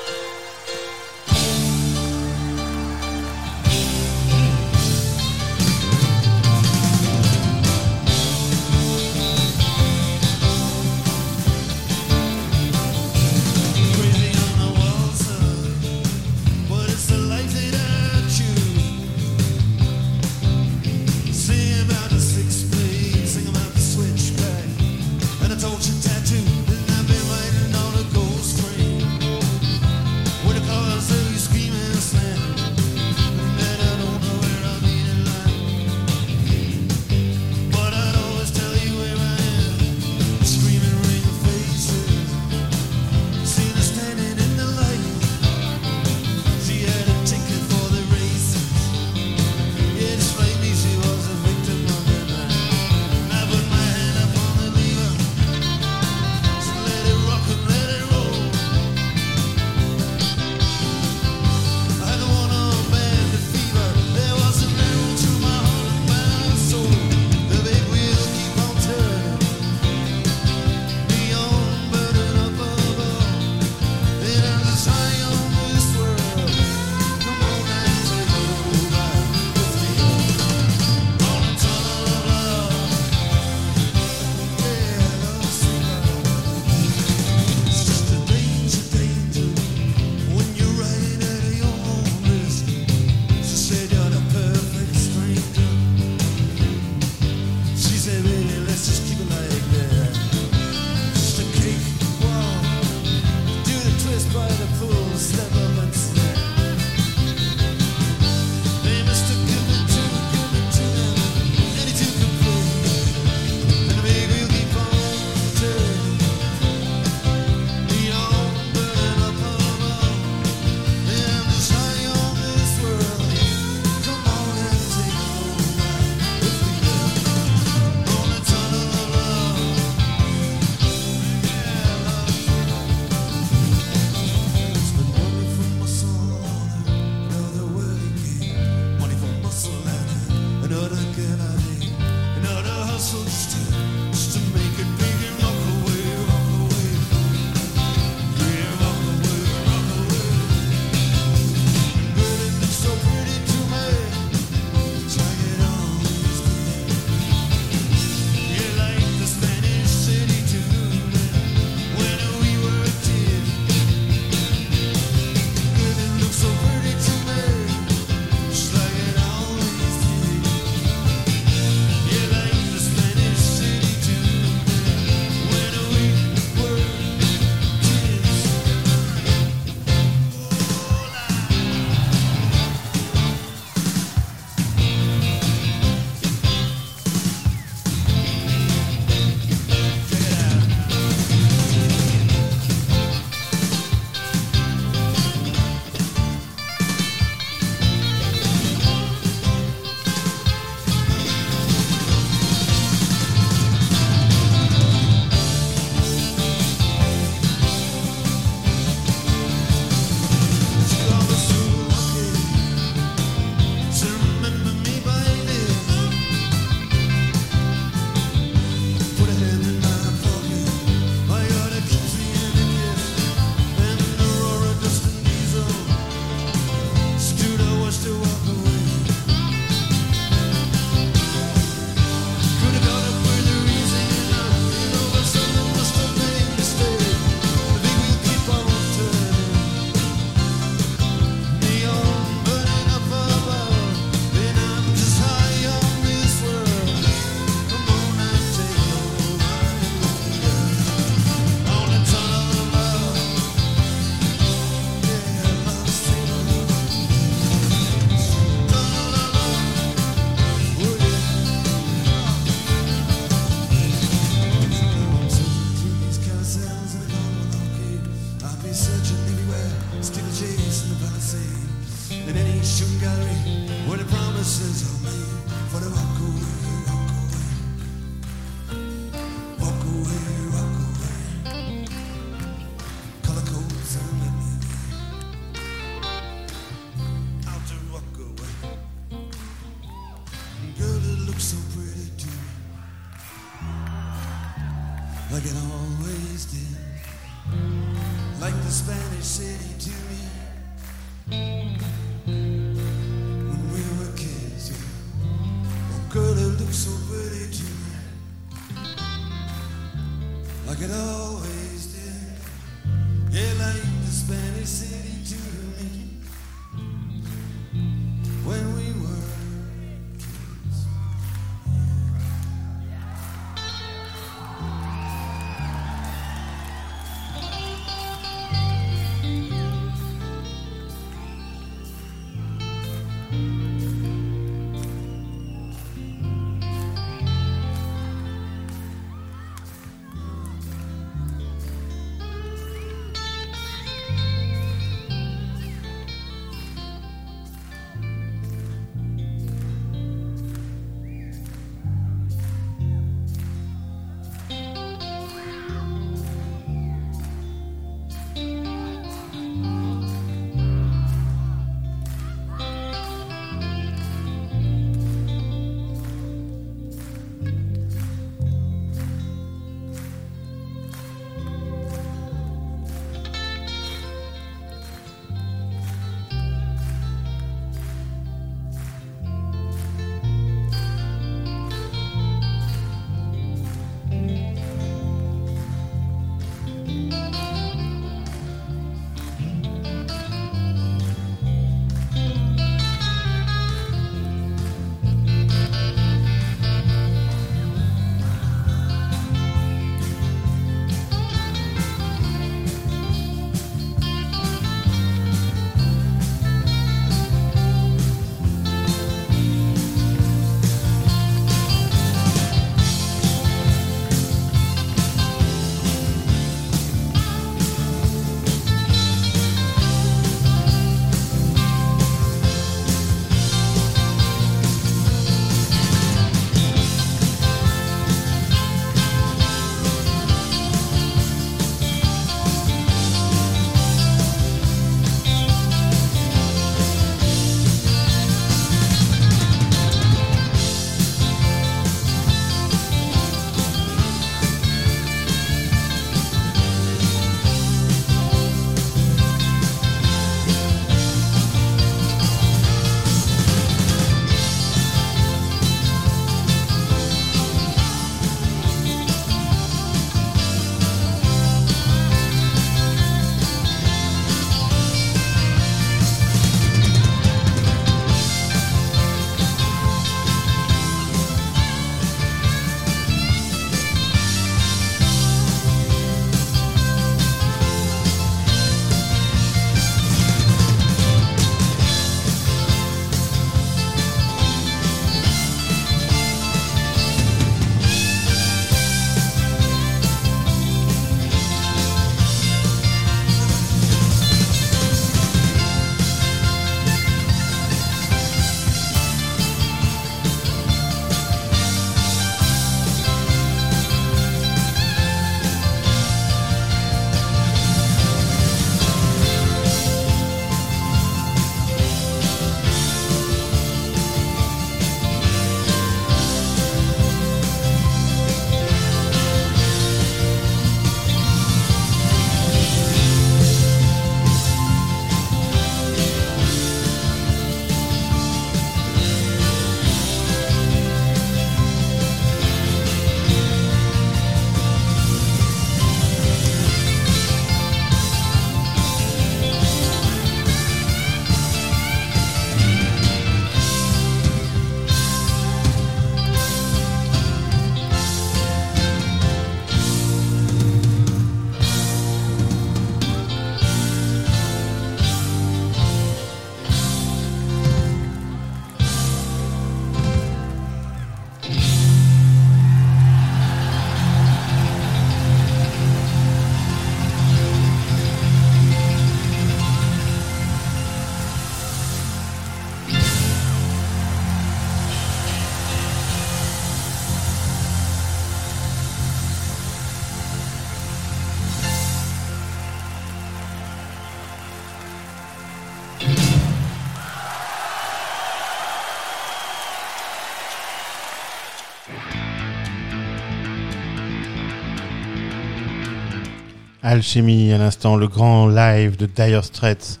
Alchemy, à l'instant, le grand live de Dire Straits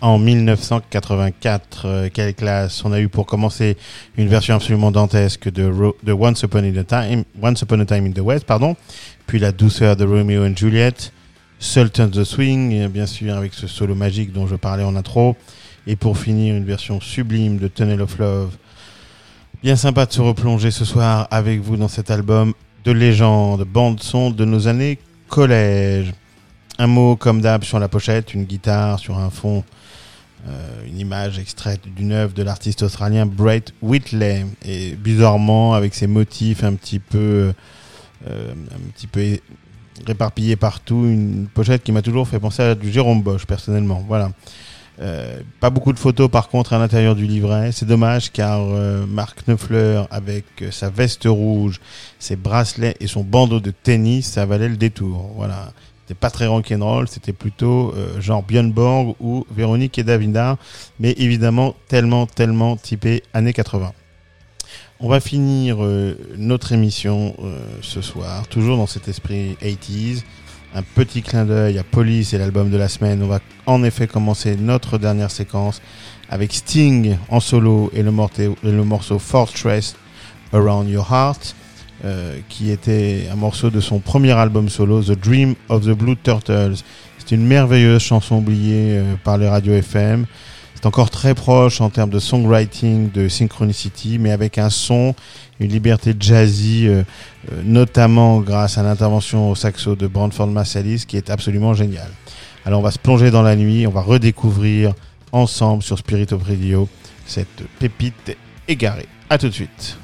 en 1984. Euh, quelle classe On a eu pour commencer une version absolument dantesque de, Once, Upon a Time, Once Upon a Time in the West, pardon. Puis la douceur de Romeo and Juliet. Sultan the Swing, bien sûr avec ce solo magique dont je parlais en intro. Et pour finir, une version sublime de Tunnel of Love. Bien sympa de se replonger ce soir avec vous dans cet album de légende, bande son de nos années collège. Un mot comme d'hab sur la pochette, une guitare sur un fond, euh, une image extraite d'une œuvre de l'artiste australien Brett Whitley. Et bizarrement, avec ses motifs un petit peu, euh, un petit peu réparpillés partout, une pochette qui m'a toujours fait penser à du Jérôme Bosch personnellement. Voilà. Euh, pas beaucoup de photos par contre à l'intérieur du livret. C'est dommage car euh, Marc Neufleur avec euh, sa veste rouge, ses bracelets et son bandeau de tennis, ça valait le détour. Voilà. C'était pas très rock'n'roll, c'était plutôt euh, genre Björn Borg ou Véronique et Davida, mais évidemment tellement, tellement typé années 80. On va finir euh, notre émission euh, ce soir, toujours dans cet esprit 80s. Un petit clin d'œil à Police et l'album de la semaine. On va en effet commencer notre dernière séquence avec Sting en solo et le morceau Fortress Around Your Heart, euh, qui était un morceau de son premier album solo, The Dream of the Blue Turtles. C'est une merveilleuse chanson oubliée euh, par les radios FM. C'est encore très proche en termes de songwriting de Synchronicity, mais avec un son, une liberté jazzy, euh, euh, notamment grâce à l'intervention au saxo de Brandford Marsalis, qui est absolument génial. Alors on va se plonger dans la nuit, on va redécouvrir ensemble sur Spirit of Radio cette pépite égarée. À tout de suite.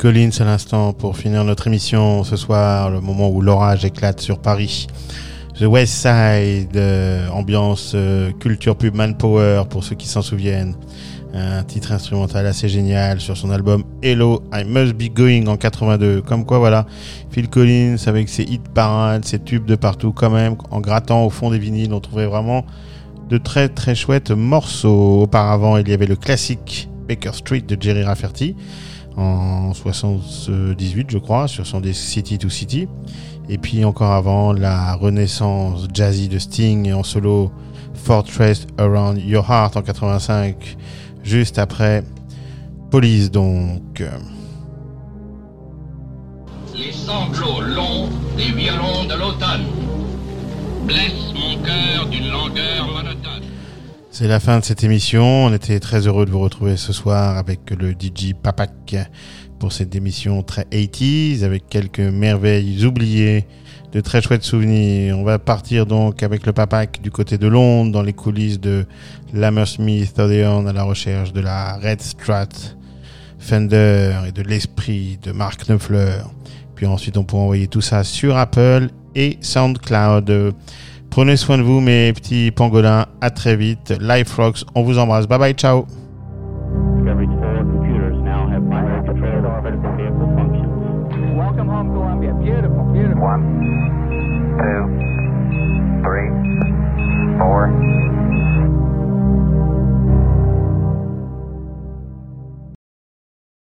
Collins à l'instant pour finir notre émission ce soir, le moment où l'orage éclate sur Paris. The West Side, euh, ambiance euh, culture pub manpower pour ceux qui s'en souviennent. Un titre instrumental assez génial sur son album Hello, I Must Be Going en 82. Comme quoi, voilà, Phil Collins avec ses hits parades, ses tubes de partout quand même, en grattant au fond des vinyles, on trouvait vraiment de très très chouettes morceaux. Auparavant, il y avait le classique Baker Street de Jerry Rafferty en 78, je crois, sur son disque City to City. Et puis encore avant, la renaissance jazzy de Sting en solo Fortress Around Your Heart en 85, juste après Police donc. Les sanglots longs des violons de l'automne blessent mon cœur d'une langueur monotone. C'est la fin de cette émission. On était très heureux de vous retrouver ce soir avec le DJ Papak pour cette émission très 80s avec quelques merveilles oubliées, de très chouettes souvenirs. On va partir donc avec le Papak du côté de Londres dans les coulisses de l'Hammersmith Odeon à la recherche de la Red Strat Fender et de l'esprit de Mark Knopfler. Puis ensuite on pourra envoyer tout ça sur Apple et SoundCloud. Prenez soin de vous, mes petits pangolins. À très vite. Life Rocks, on vous embrasse. Bye bye, ciao.